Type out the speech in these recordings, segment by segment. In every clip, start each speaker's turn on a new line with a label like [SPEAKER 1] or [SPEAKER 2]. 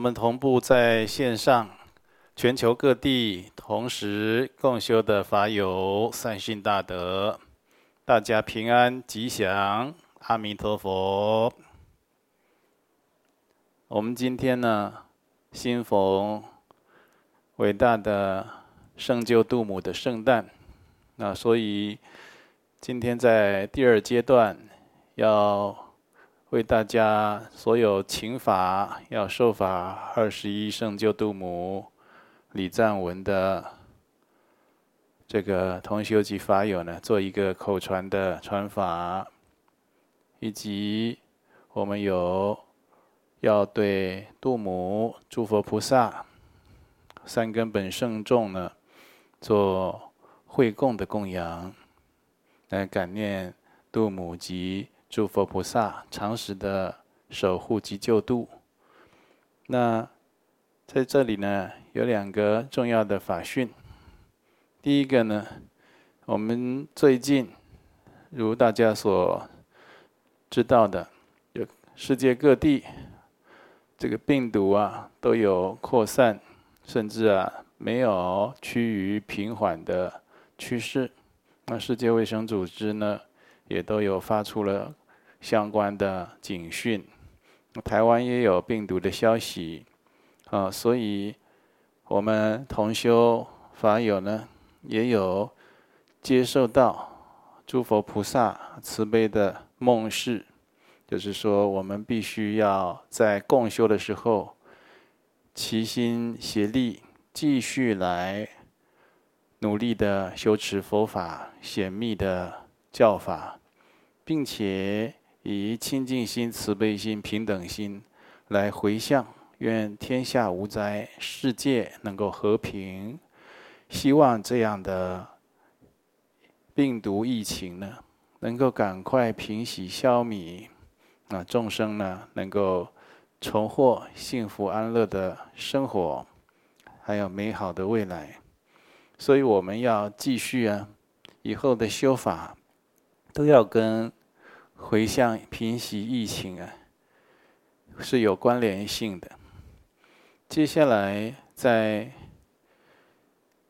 [SPEAKER 1] 我们同步在线上，全球各地同时共修的法友善信大德，大家平安吉祥，阿弥陀佛。我们今天呢，新逢伟大的圣救度母的圣诞，那所以今天在第二阶段要。为大家所有请法要受法二十一圣救度母李赞文的这个同修及法友呢，做一个口传的传法，以及我们有要对度母、诸佛菩萨、三根本圣众呢，做会供的供养，来感念度母及。诸佛菩萨常时的守护及救度。那在这里呢，有两个重要的法讯。第一个呢，我们最近如大家所知道的，有世界各地这个病毒啊都有扩散，甚至啊没有趋于平缓的趋势。那世界卫生组织呢，也都有发出了。相关的警讯，台湾也有病毒的消息，啊，所以我们同修法友呢，也有接受到诸佛菩萨慈悲的梦示，就是说我们必须要在共修的时候，齐心协力，继续来努力的修持佛法显密的教法，并且。以清净心、慈悲心、平等心来回向，愿天下无灾，世界能够和平。希望这样的病毒疫情呢，能够赶快平息消弭，啊，众生呢能够重获幸福安乐的生活，还有美好的未来。所以我们要继续啊，以后的修法都要跟。回向平息疫情啊，是有关联性的。接下来在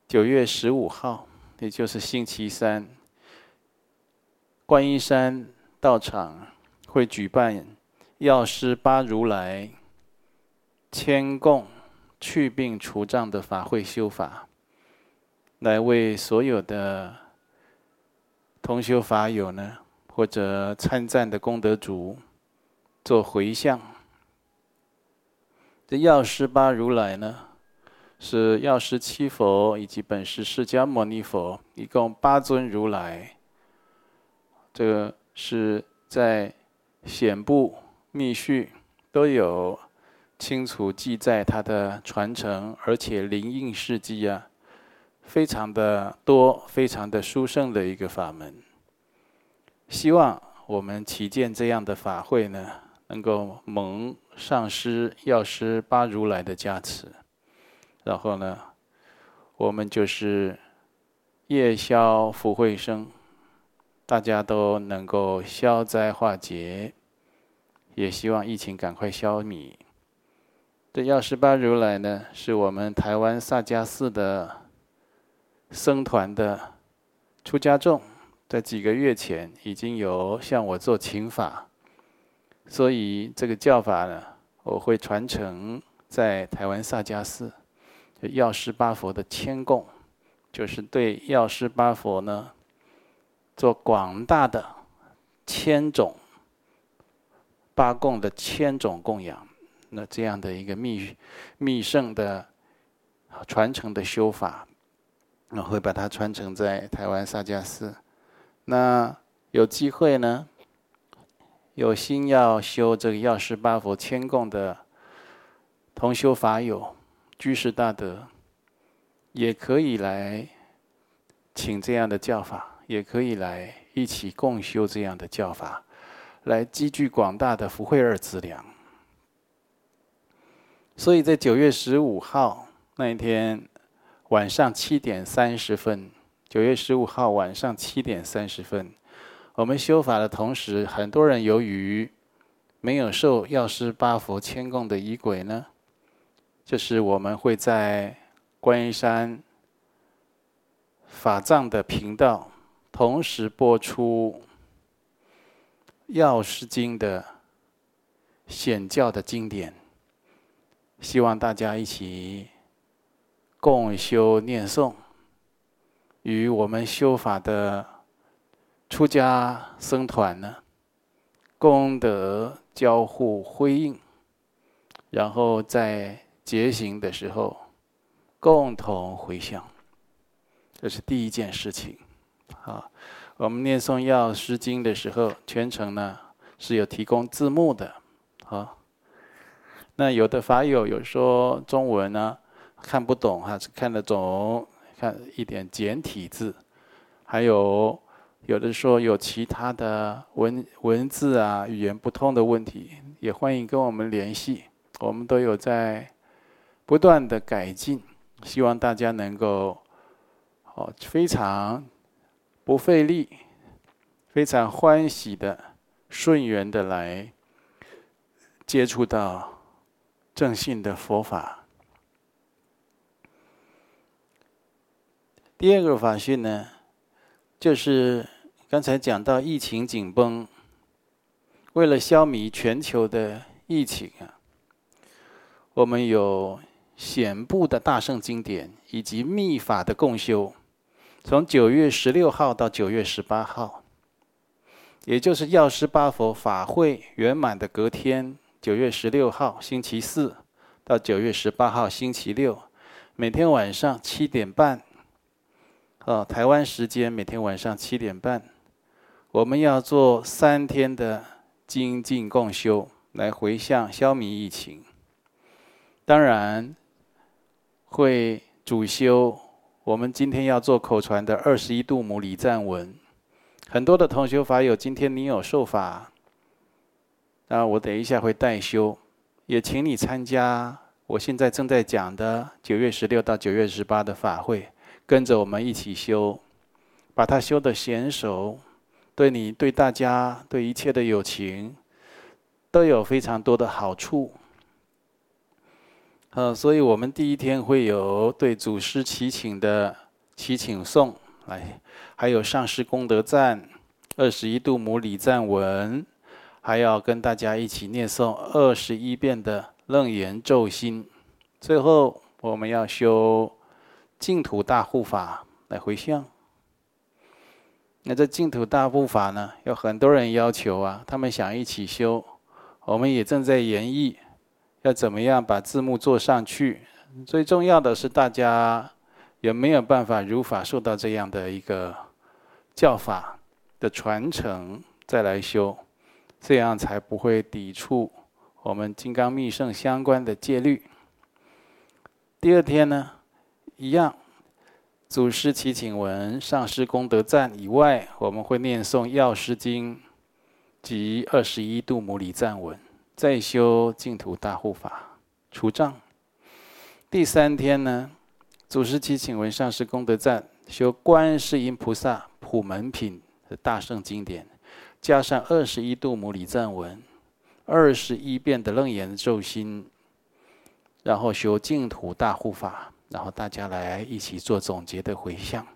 [SPEAKER 1] 九月十五号，也就是星期三，观音山道场会举办药师八如来千供去病除障的法会修法，来为所有的同修法友呢。或者参赞的功德主做回向。这药师八如来呢，是药师七佛以及本师释迦牟尼佛，一共八尊如来。这个是在显部密续都有清楚记载他的传承，而且灵应事迹啊，非常的多，非常的殊胜的一个法门。希望我们祈见这样的法会呢，能够蒙上师药师八如来的加持，然后呢，我们就是夜消福慧生，大家都能够消灾化解，也希望疫情赶快消弭。这药师八如来呢，是我们台湾萨迦寺的僧团的出家众。在几个月前，已经有向我做请法，所以这个教法呢，我会传承在台湾萨迦寺，药师八佛的谦供，就是对药师八佛呢，做广大的千种八供的千种供养，那这样的一个密密圣的传承的修法，我会把它传承在台湾萨迦寺。那有机会呢，有心要修这个药师八佛千供的同修法友、居士大德，也可以来请这样的教法，也可以来一起共修这样的教法，来积聚广大的福慧二资粮。所以在九月十五号那一天晚上七点三十分。九月十五号晚上七点三十分，我们修法的同时，很多人由于没有受药师八佛牵供的仪轨呢，就是我们会在观音山法藏的频道同时播出《药师经》的显教的经典，希望大家一起共修念诵，与我们修法的出家僧团呢，功德交互辉映，然后在。结行的时候，共同回向，这是第一件事情。啊，我们念诵《药师经》的时候，全程呢是有提供字幕的。啊，那有的法友有说中文呢看不懂，还是看得懂，看一点简体字。还有有的说有其他的文文字啊语言不通的问题，也欢迎跟我们联系，我们都有在。不断的改进，希望大家能够哦非常不费力、非常欢喜的顺缘的来接触到正信的佛法。第二个法讯呢，就是刚才讲到疫情紧绷，为了消弭全球的疫情啊，我们有。显部的大圣经典以及密法的共修，从九月十六号到九月十八号，也就是药师八佛法会圆满的隔天，九月十六号星期四到九月十八号星期六，每天晚上七点半，哦，台湾时间每天晚上七点半，我们要做三天的精进共修，来回向消弭疫情。当然。会主修我们今天要做口传的二十一度母礼赞文，很多的同修法友，今天你有受法，那我等一下会代修，也请你参加我现在正在讲的九月十六到九月十八的法会，跟着我们一起修，把它修的娴熟，对你、对大家、对一切的友情，都有非常多的好处。呃，所以我们第一天会有对祖师祈请的祈请颂，来，还有上师功德赞、二十一度母礼赞文，还要跟大家一起念诵二十一遍的楞严咒心。最后我们要修净土大护法来回向。那这净土大护法呢，有很多人要求啊，他们想一起修，我们也正在研议。要怎么样把字幕做上去？最重要的是大家有没有办法如法受到这样的一个教法的传承，再来修，这样才不会抵触我们金刚密圣相关的戒律。第二天呢，一样，祖师祈请文、上师功德赞以外，我们会念诵药师经及二十一度母礼赞文。再修净土大护法除障。第三天呢，祖师祈请文上师功德赞，修观世音菩萨普门品的大圣经典，加上二十一度母礼赞文，二十一遍的楞严咒心，然后修净土大护法，然后大家来一起做总结的回向，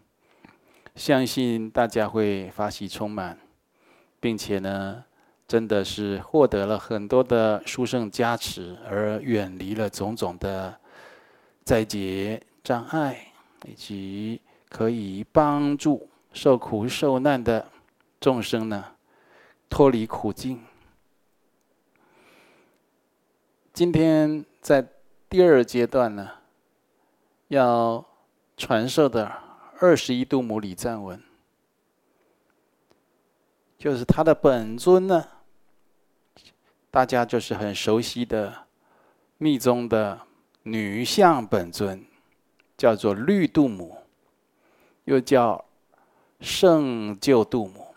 [SPEAKER 1] 相信大家会发喜充满，并且呢。真的是获得了很多的殊胜加持，而远离了种种的灾劫障碍，以及可以帮助受苦受难的众生呢，脱离苦境。今天在第二阶段呢，要传授的二十一度母礼赞文，就是他的本尊呢。大家就是很熟悉的密宗的女相本尊，叫做绿度母，又叫圣救度母。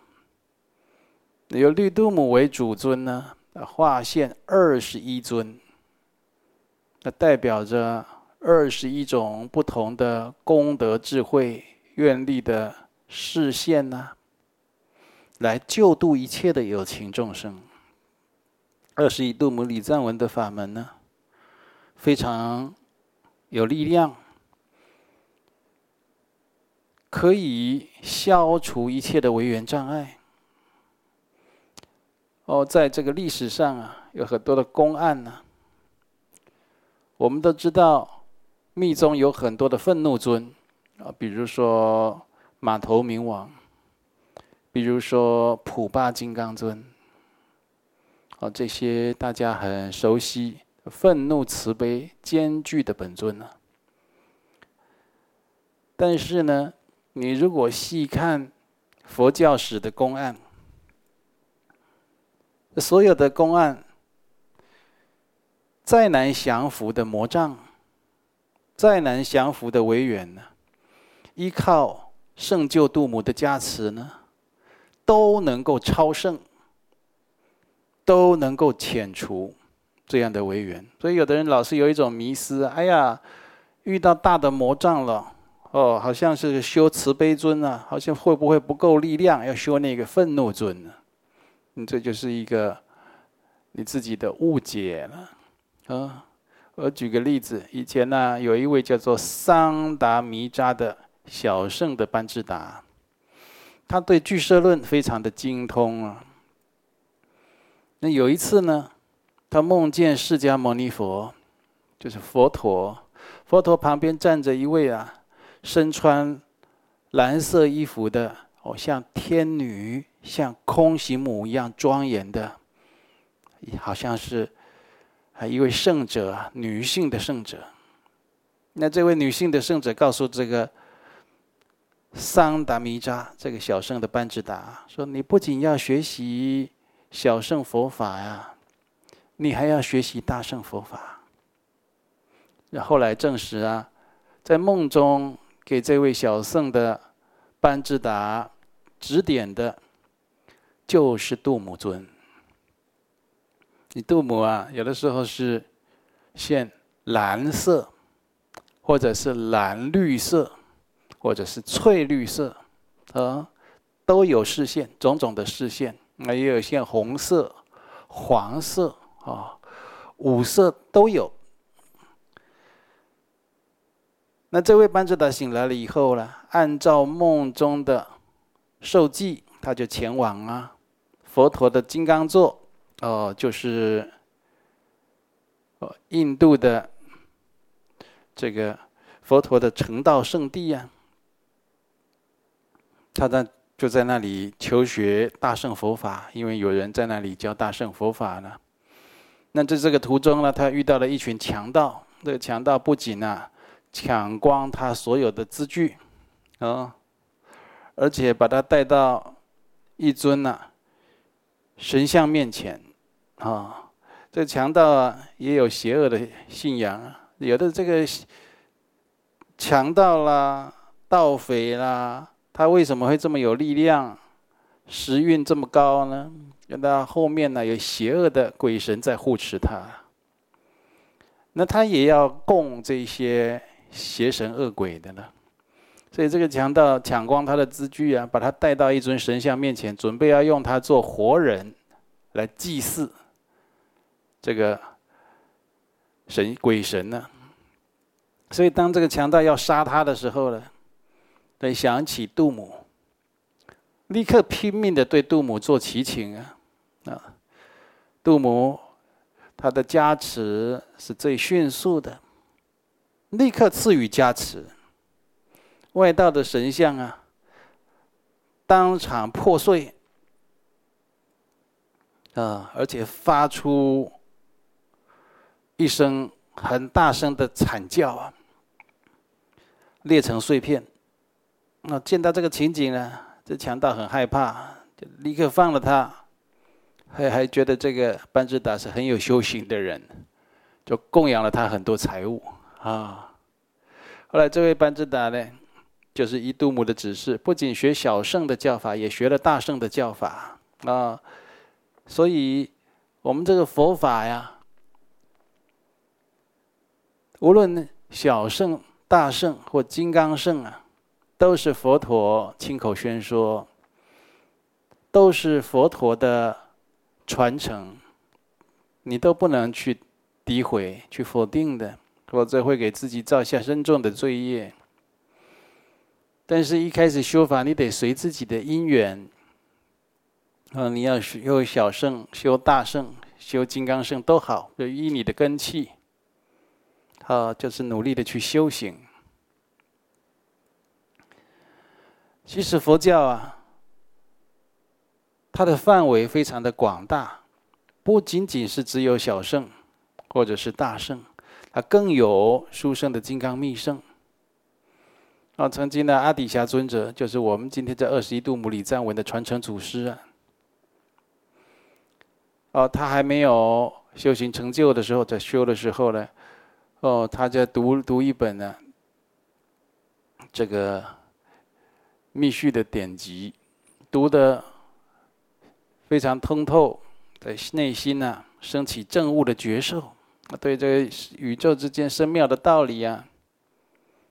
[SPEAKER 1] 由绿度母为主尊呢，化现二十一尊，那代表着二十一种不同的功德、智慧、愿力的示现呢，来救度一切的有情众生。二十一度母礼赞文的法门呢，非常有力量，可以消除一切的违缘障碍。哦，在这个历史上啊，有很多的公案呢、我们都知道，密宗有很多的愤怒尊啊，比如说马头明王，比如说普巴金刚尊。啊，这些大家很熟悉，愤怒慈悲兼具的本尊呢。但是呢，你如果细看佛教史的公案，所有的公案，再难降伏的魔障，再难降服的违缘呢，依靠圣救度母的加持呢，都能够超胜。都能够遣除这样的违缘，所以有的人老是有一种迷思：哎呀，遇到大的魔障了，哦，好像是修慈悲尊啊，好像会不会不够力量，要修那个愤怒尊呢？你这就是一个你自己的误解了。啊，我举个例子，以前呢，有一位叫做桑达弥扎的小圣的班智达，他对俱舍论非常的精通啊。那有一次呢，他梦见释迦牟尼佛，就是佛陀，佛陀旁边站着一位啊，身穿蓝色衣服的，哦，像天女、像空行母一样庄严的，好像是啊一位圣者，女性的圣者。那这位女性的圣者告诉这个桑达弥扎这个小圣的班智达说：“你不仅要学习。”小圣佛法呀，你还要学习大圣佛法。那后来证实啊，在梦中给这位小圣的班智达指点的，就是度母尊。你度母啊，有的时候是现蓝色，或者是蓝绿色，或者是翠绿色，啊，都有视线，种种的视线。那也有像红色、黄色啊，五色都有。那这位班智达醒来了以后呢，按照梦中的授记，他就前往啊佛陀的金刚座，哦，就是哦印度的这个佛陀的成道圣地呀。他在。就在那里求学大乘佛法，因为有人在那里教大乘佛法呢。那在这个途中呢，他遇到了一群强盗。这个强盗不仅啊抢光他所有的资具，啊，而且把他带到一尊呐神像面前，啊，这强盗啊也有邪恶的信仰啊，有的这个强盗啦、盗匪啦。他为什么会这么有力量，时运这么高呢？因为他后面呢有邪恶的鬼神在护持他，那他也要供这些邪神恶鬼的呢。所以这个强盗抢光他的资具啊，把他带到一尊神像面前，准备要用他做活人来祭祀这个神鬼神呢。所以当这个强盗要杀他的时候呢，得，想起杜母，立刻拼命的对杜母做祈请啊！啊，杜母，他的加持是最迅速的，立刻赐予加持。外道的神像啊，当场破碎啊，而且发出一声很大声的惨叫啊，裂成碎片。那见到这个情景呢，这强盗很害怕，就立刻放了他，还还觉得这个班智达是很有修行的人，就供养了他很多财物啊。后来这位班智达呢，就是依度母的指示，不仅学小圣的教法，也学了大圣的教法啊。所以我们这个佛法呀，无论小圣、大圣或金刚圣啊。都是佛陀亲口宣说，都是佛陀的传承，你都不能去诋毁、去否定的。否则会给自己造下深重的罪业。但是，一开始修法，你得随自己的因缘。啊，你要修小圣、修大圣、修金刚圣都好，就依你的根器。啊，就是努力的去修行。其实佛教啊，它的范围非常的广大，不仅仅是只有小圣，或者是大圣，它更有殊胜的金刚密圣。啊，曾经的阿底峡尊者，就是我们今天在二十一度母礼赞文的传承祖师啊。哦，他还没有修行成就的时候，在修的时候呢，哦，他在读读一本呢，这个密续的典籍，读得非常通透，在内心呢、升起证悟的觉受，对这个宇宙之间深妙的道理啊。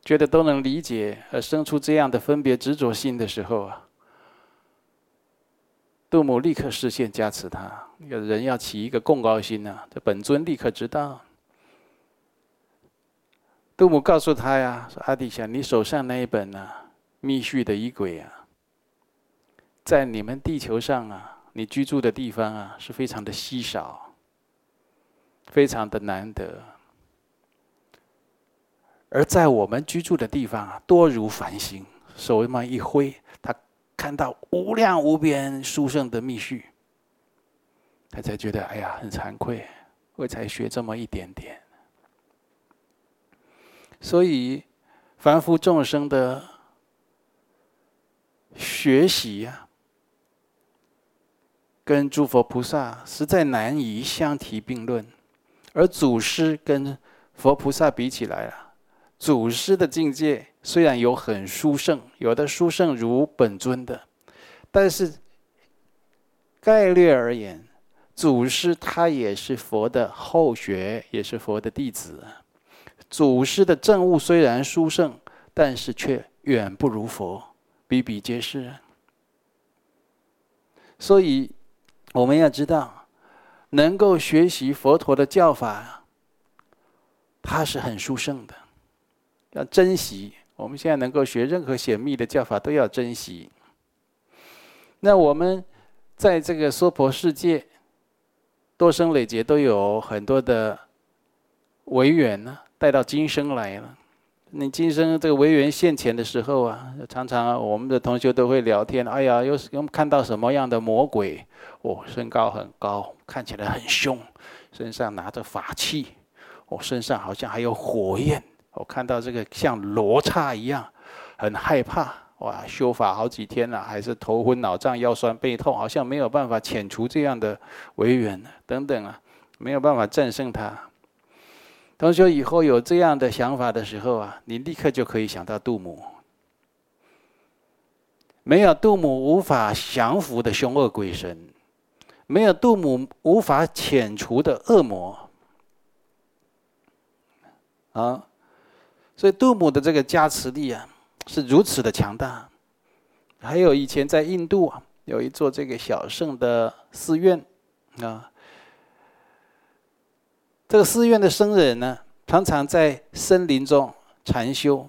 [SPEAKER 1] 觉得都能理解，而生出这样的分别执着心的时候啊，杜母立刻示现加持他。有人要起一个共高心呐、这本尊立刻知道。杜母告诉他呀：“说阿底峡，你手上那一本呢、密续的仪轨啊，在你们地球上啊，你居住的地方啊，是非常的稀少，非常的难得。”而在我们居住的地方啊，多如繁星。手这么一挥，他看到无量无边殊胜的密续，他才觉得哎呀，很惭愧，我才学这么一点点。所以，凡夫众生的学习啊，跟诸佛菩萨实在难以相提并论。而祖师跟佛菩萨比起来啊。祖师的境界虽然有很殊胜，有的殊胜如本尊的，但是概略而言，祖师他也是佛的后学，也是佛的弟子。祖师的证悟虽然殊胜，但是却远不如佛，比比皆是。所以我们要知道，能够学习佛陀的教法，它是很殊胜的。要珍惜，我们现在能够学任何显密的教法，都要珍惜。那我们在这个娑婆世界，多生累劫都有很多的违缘呢，带到今生来了。你今生这个违缘现前的时候啊，常常我们的同学都会聊天。哎呀，又是又看到什么样的魔鬼？哦，身高很高，看起来很凶，身上拿着法器，哦，身上好像还有火焰。我看到这个像罗刹一样，很害怕哇！修法好几天了，还是头昏脑胀、腰酸背痛，好像没有办法遣除这样的违缘等等啊，没有办法战胜它。同学以后有这样的想法的时候啊，你立刻就可以想到杜母。没有杜母无法降服的凶恶鬼神，没有杜母无法遣除的恶魔啊。所以杜母的这个加持力啊，是如此的强大。还有以前在印度啊，有一座这个小圣的寺院啊，这个寺院的僧人呢，常常在森林中禅修，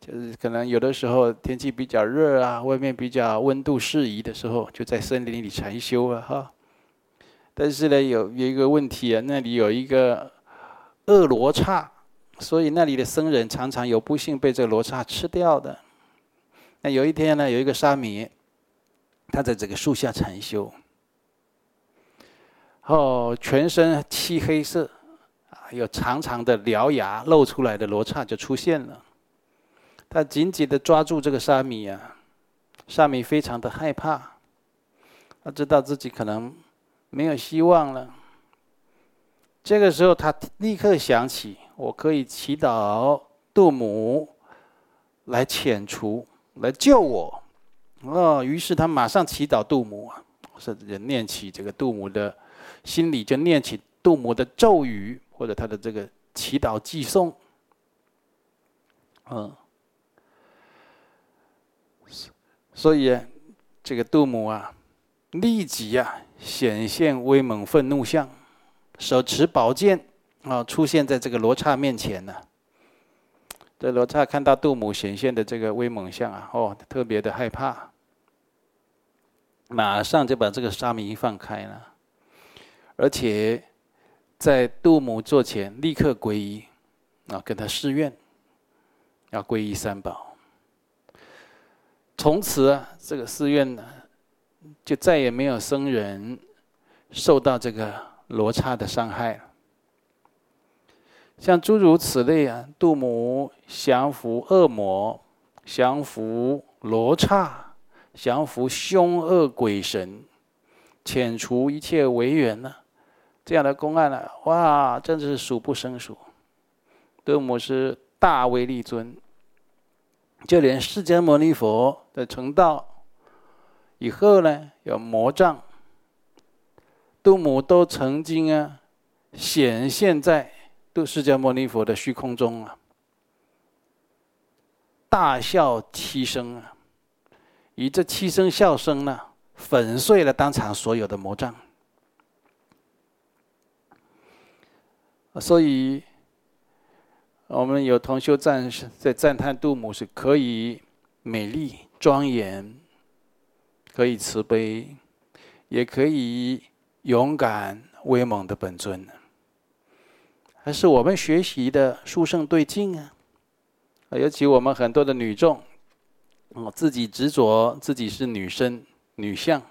[SPEAKER 1] 就是可能有的时候天气比较热啊，外面比较温度适宜的时候，就在森林里禅修啊哈。但是呢，有有一个问题啊，那里有一个恶罗刹。所以那里的僧人常常有不幸被这个罗刹吃掉的。那有一天呢，有一个沙弥，他在这个树下禅修，哦，全身漆黑色，啊，有长长的獠牙露出来的罗刹就出现了。他紧紧的抓住这个沙弥啊，沙弥非常的害怕，他知道自己可能没有希望了。这个时候，他立刻想起。我可以祈祷杜母来遣除、来救我，哦，于是他马上祈祷杜母啊，甚至念起这个杜母的，心里就念起杜母的咒语或者他的这个祈祷寄送，嗯，所以这个杜母啊，立即啊显现威猛愤怒相，手持宝剑。啊，出现在这个罗刹面前呢。这罗刹看到杜母显现的这个威猛相啊，哦，特别的害怕，马上就把这个沙弥放开了，而且在度母座前立刻皈依，啊，跟他誓愿，要皈依三宝。从此啊，这个寺院呢，就再也没有僧人受到这个罗刹的伤害。像诸如此类啊，杜母降伏恶魔，降伏罗刹，降伏凶恶鬼神，遣除一切违缘呢，这样的公案呢、哇，真的是数不胜数。度母是大威力尊，就连释迦牟尼佛的成道以后呢，有魔障，度母都曾经啊显现在。度释迦牟尼佛的虚空中啊，大笑七声啊，以这七声笑声呢，粉碎了当场所有的魔障。所以，我们有同修赞在赞叹杜母是可以美丽庄严，可以慈悲，也可以勇敢威猛的本尊。还是我们学习的殊胜对境啊！尤其我们很多的女众，哦，自己执着自己是女生、女相，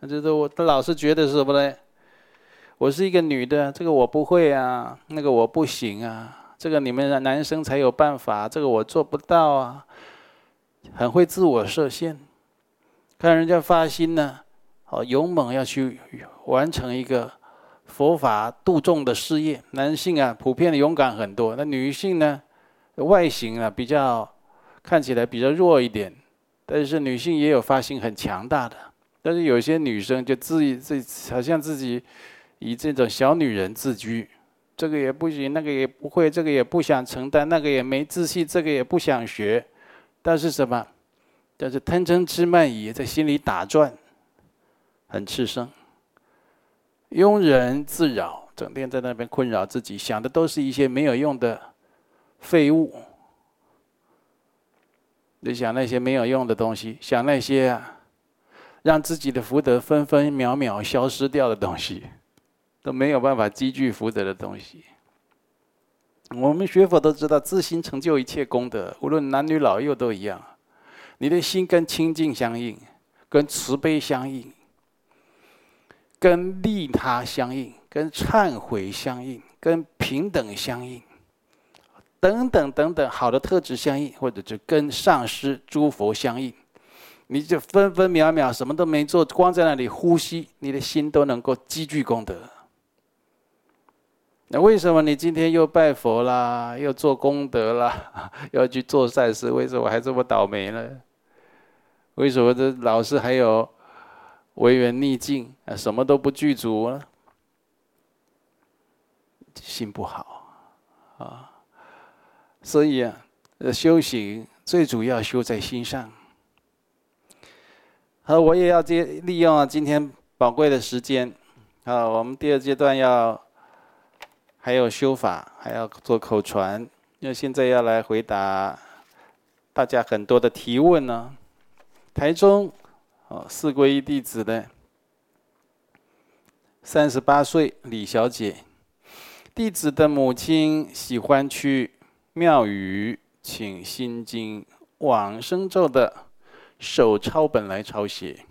[SPEAKER 1] 那就是我他老是觉得是什么呢？我是一个女的，这个我不会啊，那个我不行啊，这个你们男生才有办法，这个我做不到啊，很会自我设限。看人家发心呢，好勇猛要去完成一个。佛法度众的事业，男性啊普遍的勇敢很多，那女性呢，外形啊比较看起来比较弱一点，但是女性也有发心很强大的，但是有些女生就自己自己好像自己以这种小女人自居，这个也不行，那个也不会，这个也不想承担，那个也没自信，这个也不想学，但是什么？但是贪嗔痴慢疑在心里打转，很炽盛。庸人自扰，整天在那边困扰自己，想的都是一些没有用的废物。你想那些没有用的东西，想那些，让自己的福德分分秒秒消失掉的东西，都没有办法积聚福德的东西。我们学佛都知道，自心成就一切功德，无论男女老幼都一样。你的心跟清净相应，跟慈悲相应。跟利他相应，跟忏悔相应，跟平等相应，等等等等，好的特质相应，或者就跟上师诸佛相应，你就分分秒秒什么都没做，光在那里呼吸，你的心都能够积聚功德。那为什么你今天又拜佛啦，又做功德啦，要去做善事？为什么还这么倒霉呢？为什么这老是还有？违缘逆境啊，什么都不具足了，心不好啊。所以啊，修行最主要修在心上。好，我也要接利用啊今天宝贵的时间啊，我们第二阶段要还有修法，还要做口传，那现在要来回答大家很多的提问呢。台中。哦，四皈依弟子的三十八岁李小姐，弟子的母亲喜欢去庙宇请心经往生咒的手抄本来抄写。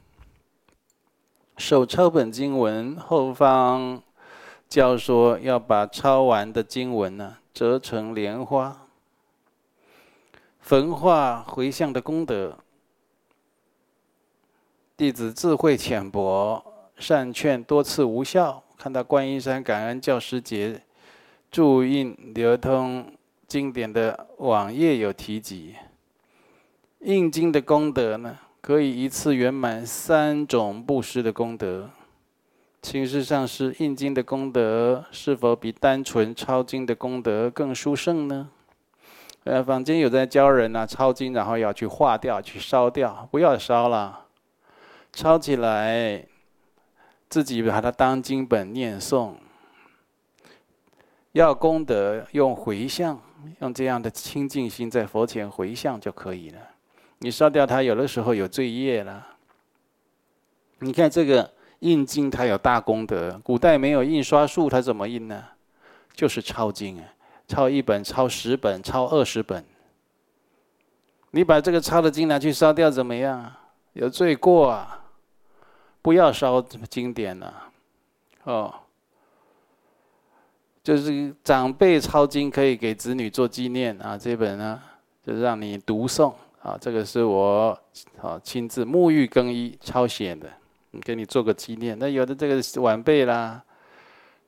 [SPEAKER 1] 手抄本经文后方教说要把抄完的经文呢折成莲花，焚化回向的功德。弟子智慧浅薄，善劝多次无效。看到观音山感恩教师节注印流通经典的网页有提及，印经的功德呢，可以一次圆满三种布施的功德。请示上是，印经的功德是否比单纯抄经的功德更殊胜呢？呃，坊间有在教人啊，抄经然后要去化掉、去烧掉，不要烧了。抄起来，自己把它当经本念诵，要功德，用回向，用这样的清净心在佛前回向就可以了。你烧掉它，有的时候有罪业了。你看这个印经，它有大功德。古代没有印刷术，它怎么印呢？就是抄经啊，抄一本，抄十本，抄二十本。你把这个抄的经拿去烧掉，怎么样？有罪过啊！不要烧经典了，哦。就是长辈抄经可以给子女做纪念啊，这本呢就是让你读诵啊，这个是我啊亲自沐浴更衣抄写的，给你做个纪念。那有的这个晚辈啦，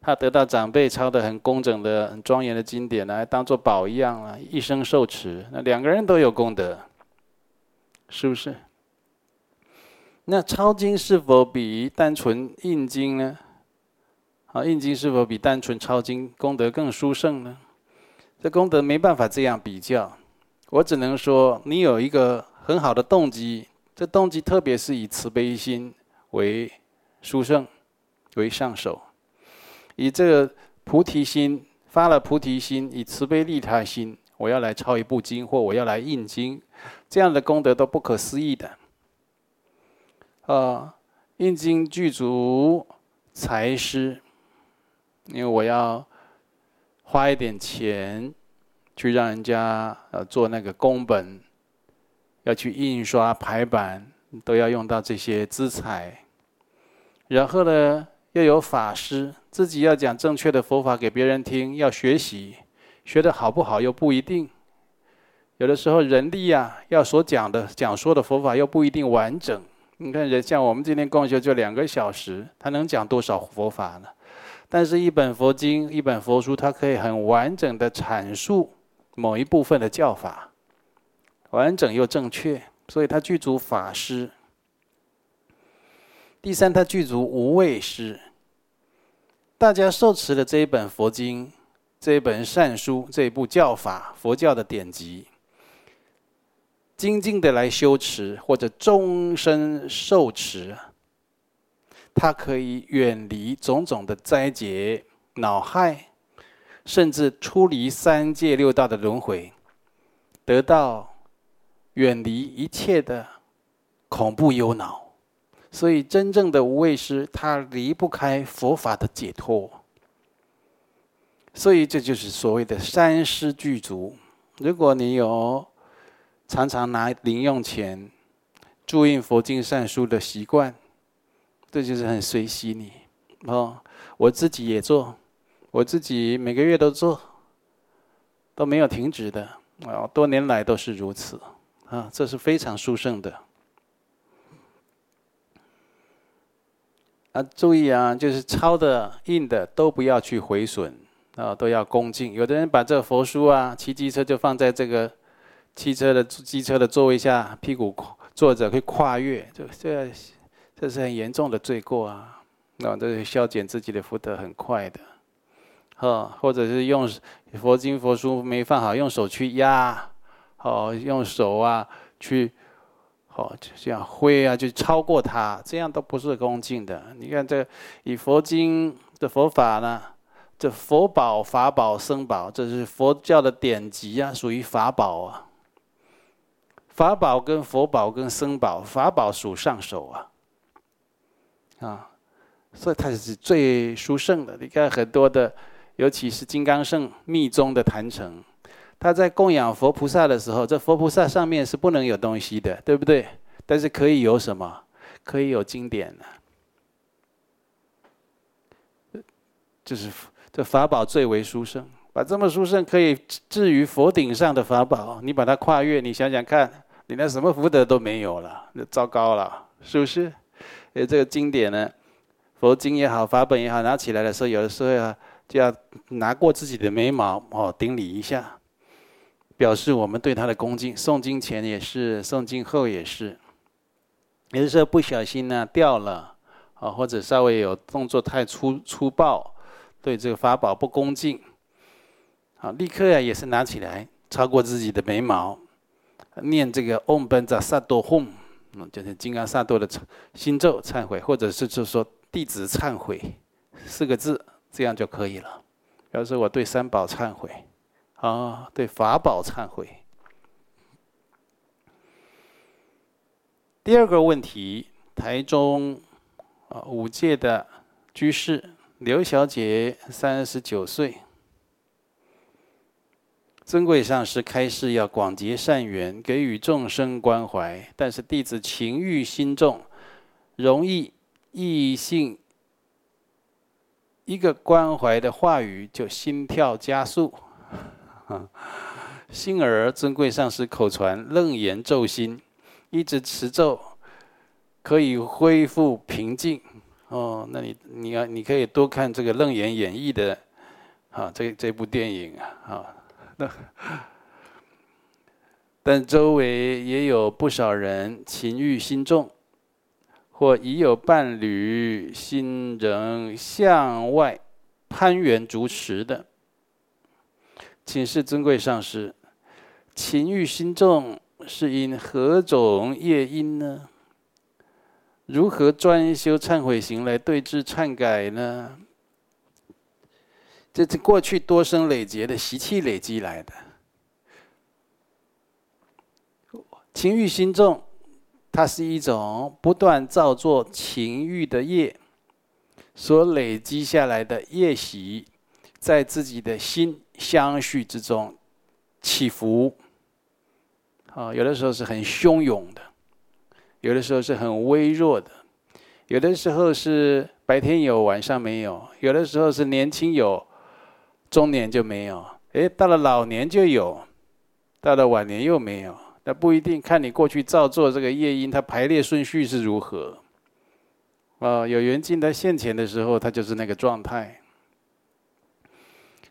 [SPEAKER 1] 他得到长辈抄的很工整的、很庄严的经典来当做宝一样啊，一生受持，那两个人都有功德，是不是？那抄经是否比单纯印经呢？啊，印经是否比单纯抄经功德更殊胜呢？这功德没办法这样比较，我只能说你有一个很好的动机，这动机特别是以慈悲心为书圣，为上首，以这个菩提心发了菩提心，以慈悲利他心，我要来抄一部经或我要来印经，这样的功德都不可思议的。啊，印经具足财施。因为我要花一点钱去让人家呃做那个工本，要去印刷排版，都要用到这些资财。然后呢，要有法师，自己要讲正确的佛法给别人听，要学习，学得好不好又不一定。有的时候人力啊，要所讲的讲说的佛法又不一定完整。你看人像我们今天共修就两个小时，他能讲多少佛法呢？但是，一本佛经、一本佛书，它可以很完整的阐述某一部分的教法，完整又正确，所以它具足法师。第三，它具足无畏施。大家受持的这一本佛经、这一本善书、这一部教法、佛教的典籍，精进的来修持，或者终身受持。它可以远离种种的灾劫、恼害，甚至出离三界六道的轮回，得到远离一切的恐怖忧恼。所以，真正的无畏师，他离不开佛法的解脱。所以，这就是所谓的三施具足。如果你有常常拿零用钱注印佛经善书的习惯，这就是很随喜你哦，我自己也做，我自己每个月都做，都没有停止的啊，多年来都是如此啊，这是非常殊胜的。啊，注意啊，就是抄的、印的都不要去毁损啊，都要恭敬。有的人把这个佛书啊，骑机车就放在这个汽车的机车的座位下，屁股坐着会跨越，这这。这是很严重的罪过啊！那这是消减自己的福德很快的，哈，或者是用佛经佛书没放好，用手去压，哦，用手啊去，哦，就这样挥啊，就超过它，这样都不是恭敬的。你看这以佛经的佛法呢，这佛宝、法宝、僧宝，这是佛教的典籍啊，属于法宝啊。法宝跟佛宝跟僧宝，法宝属上首啊。啊，所以它是最殊胜的。你看很多的，尤其是金刚圣密宗的坛城，他在供养佛菩萨的时候，这佛菩萨上面是不能有东西的，对不对？但是可以有什么？可以有经典的，就是这法宝最为殊胜。把这么殊胜可以置于佛顶上的法宝，你把它跨越，你想想看，你连什么福德都没有了，那糟糕了，是不是？诶，这个经典呢，佛经也好，法本也好，拿起来的时候，有的时候要就要拿过自己的眉毛哦，顶礼一下，表示我们对他的恭敬。诵经前也是，诵经后也是。有的时候不小心呢掉了，啊，或者稍微有动作太粗粗暴，对这个法宝不恭敬，啊，立刻呀也是拿起来，超过自己的眉毛，念这个 Om Benza Sato Hum。嗯，就是金刚萨多的心咒忏悔，或者是就是说弟子忏悔四个字，这样就可以了。表示我对三宝忏悔，啊，对法宝忏悔。第二个问题，台中啊五戒的居士刘小姐，三十九岁。尊贵上师开示要广结善缘，给予众生关怀，但是弟子情欲心重，容易异性一个关怀的话语就心跳加速。幸而尊贵上师口传楞严咒心，一直持咒可以恢复平静。哦，那你你要你可以多看这个《楞严演义》的啊，这这部电影啊。但周围也有不少人情欲心重，或已有伴侣，心仍向外攀缘逐持的。请示尊贵上师，情欲心重是因何种业因呢？如何专修忏悔行来对治忏改呢？这是过去多生累劫的习气累积来的。情欲心重，它是一种不断造作情欲的业，所累积下来的业习，在自己的心相续之中起伏。啊，有的时候是很汹涌的，有的时候是很微弱的，有的时候是白天有晚上没有，有的时候是年轻有。中年就没有，哎，到了老年就有，到了晚年又没有，那不一定，看你过去造作这个业因，它排列顺序是如何。啊，有缘境在现前的时候，它就是那个状态。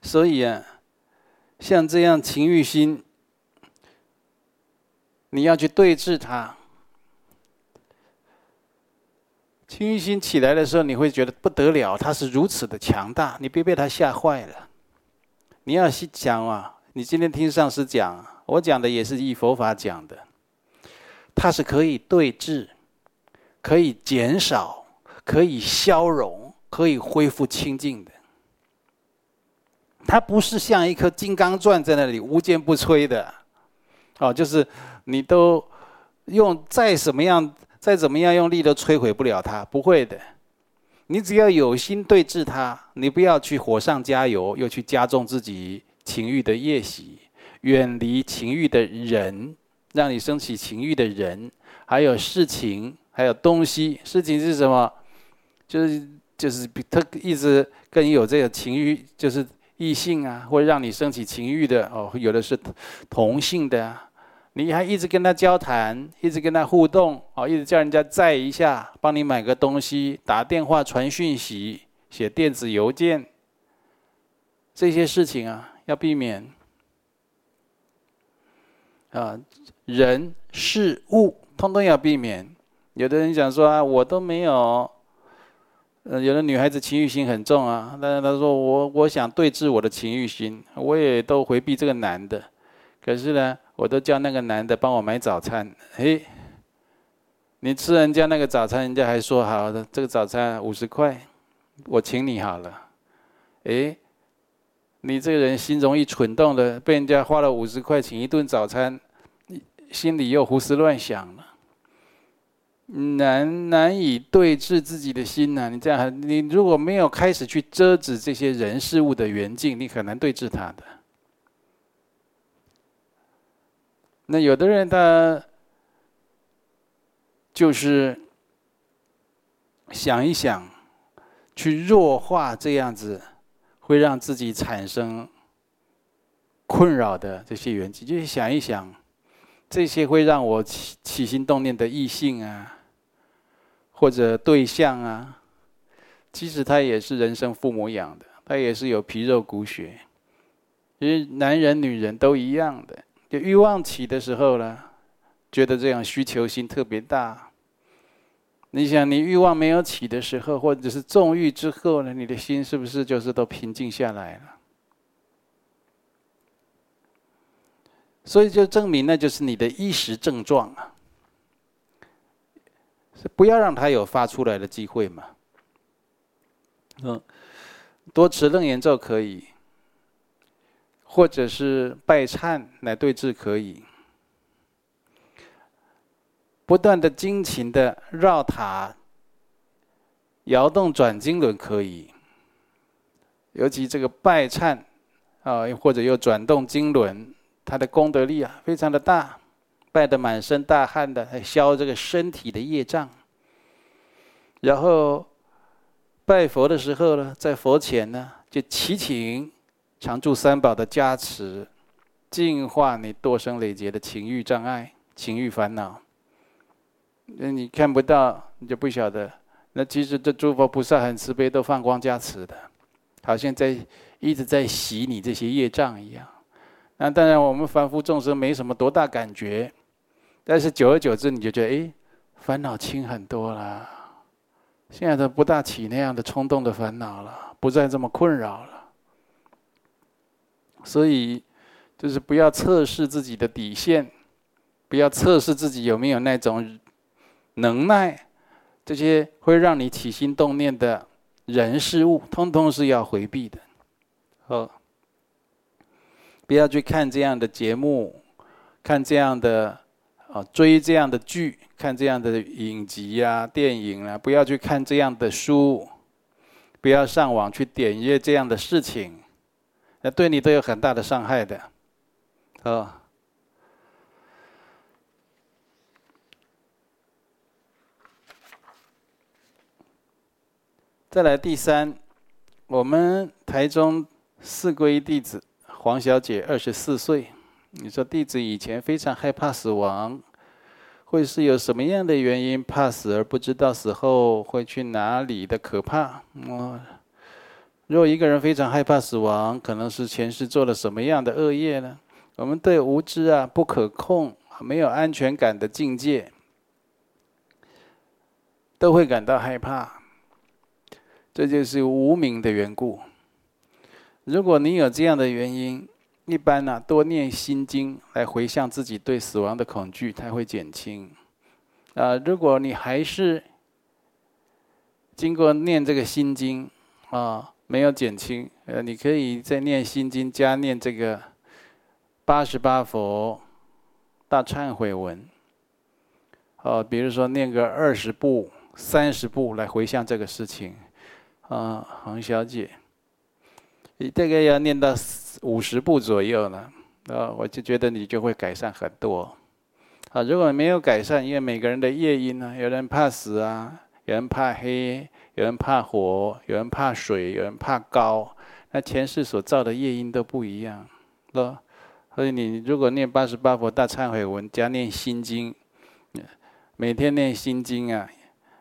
[SPEAKER 1] 所以啊，像这样情欲心，你要去对治它。情欲心起来的时候，你会觉得不得了，它是如此的强大，你别被它吓坏了。你要去讲啊！你今天听上师讲，我讲的也是以佛法讲的。它是可以对治，可以减少，可以消融，可以恢复清净的。它不是像一颗金刚钻在那里无坚不摧的，哦，就是你都用再怎么样，再怎么样用力都摧毁不了它，不会的。你只要有心对峙它，你不要去火上加油，又去加重自己情欲的夜袭，远离情欲的人，让你升起情欲的人，还有事情，还有东西。事情是什么？就是就是比他一直跟你有这个情欲，就是异性啊，或者让你升起情欲的哦，有的是同性的啊。你还一直跟他交谈，一直跟他互动，哦，一直叫人家载一下，帮你买个东西，打电话传讯息，写电子邮件，这些事情啊，要避免。啊，人事物通通要避免。有的人讲说啊，我都没有。呃，有的女孩子情欲心很重啊，但是她说我我想对治我的情欲心，我也都回避这个男的，可是呢。我都叫那个男的帮我买早餐，嘿，你吃人家那个早餐，人家还说好的，这个早餐五十块，我请你好了，哎，你这个人心容易蠢动的，被人家花了五十块请一顿早餐，心里又胡思乱想了，难难以对治自己的心呐、你这样，你如果没有开始去遮止这些人事物的缘境，你很难对治他的。那有的人他就是想一想，去弱化这样子会让自己产生困扰的这些缘境，就是想一想这些会让我起起心动念的异性啊，或者对象啊，其实他也是人生父母养的，他也是有皮肉骨血，因为男人女人都一样的。就欲望起的时候呢，觉得这样需求心特别大。你想，你欲望没有起的时候，或者是纵欲之后呢，你的心是不是就是都平静下来了？所以就证明那就是你的一时症状啊，不要让它有发出来的机会嘛。嗯，多持楞严咒可以，或者是拜忏来对治可以。不断的精勤的绕塔、摇动转经轮可以，尤其这个拜忏啊，或者又转动经轮，它的功德力啊非常的大，拜得满身大汗的，还消这个身体的业障。然后拜佛的时候呢，在佛前呢，就祈请常住三宝的加持，净化你多生累劫的情欲障碍、情欲烦恼。那你看不到，你就不晓得。那其实这诸佛菩萨很慈悲，都放光加持的，好像在一直在洗你这些业障一样。那当然，我们凡夫众生没什么多大感觉，但是久而久之，你就觉得，哎，烦恼轻很多了。现在都不大起那样的冲动的烦恼了，不再这么困扰了。所以，就是不要测试自己的底线，不要测试自己有没有那种。能耐，这些会让你起心动念的人事物，通通是要回避的。哦，不要去看这样的节目，看这样的啊，追这样的剧，看这样的影集啊、电影啊，不要去看这样的书，不要上网去点阅这样的事情，那对你都有很大的伤害的。哦。再来第三，我们台中四皈弟子黄小姐二十四岁。你说弟子以前非常害怕死亡，会是有什么样的原因怕死而不知道死后会去哪里的可怕？哦，若一个人非常害怕死亡，可能是前世做了什么样的恶业呢？我们对无知啊、不可控、没有安全感的境界，都会感到害怕。这就是无明的缘故。如果你有这样的原因，一般呢、多念心经来回向自己对死亡的恐惧，它会减轻。啊，如果你还是经过念这个心经啊，没有减轻，呃，你可以再念心经加念这个八十八佛大忏悔文。哦，比如说念个二十步、三十步来回向这个事情。啊，黄小姐，你大概要念到五十步左右了，啊，我就觉得你就会改善很多。啊，如果没有改善，因为每个人的业因呢，有人怕死啊，有人怕黑，有人怕火，有人怕水，有人怕高，那前世所造的业因都不一样，是，所以你如果念八十八佛大忏悔文加念心经，每天念心经啊，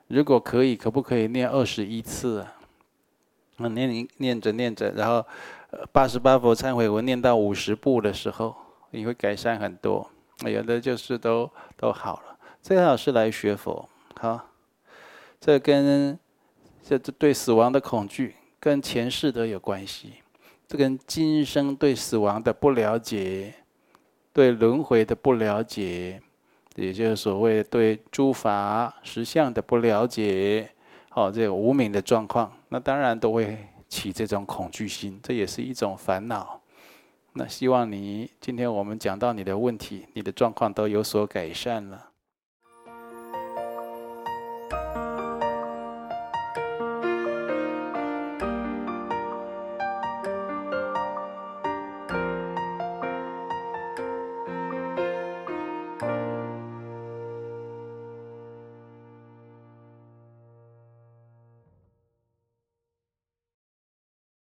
[SPEAKER 1] 如果可以，可不可以念二十一次啊？念念着念着，然后八十八佛忏悔文念到五十步的时候，你会改善很多。有的就是都都好了。最好是来学佛，好，这跟这这对死亡的恐惧跟前世都有关系。这跟今生对死亡的不了解，对轮回的不了解，也就是所谓对诸法实相的不了解。好，这个无明的状况，那当然都会起这种恐惧心，这也是一种烦恼。那希望你今天我们讲到你的问题，你的状况都有所改善了。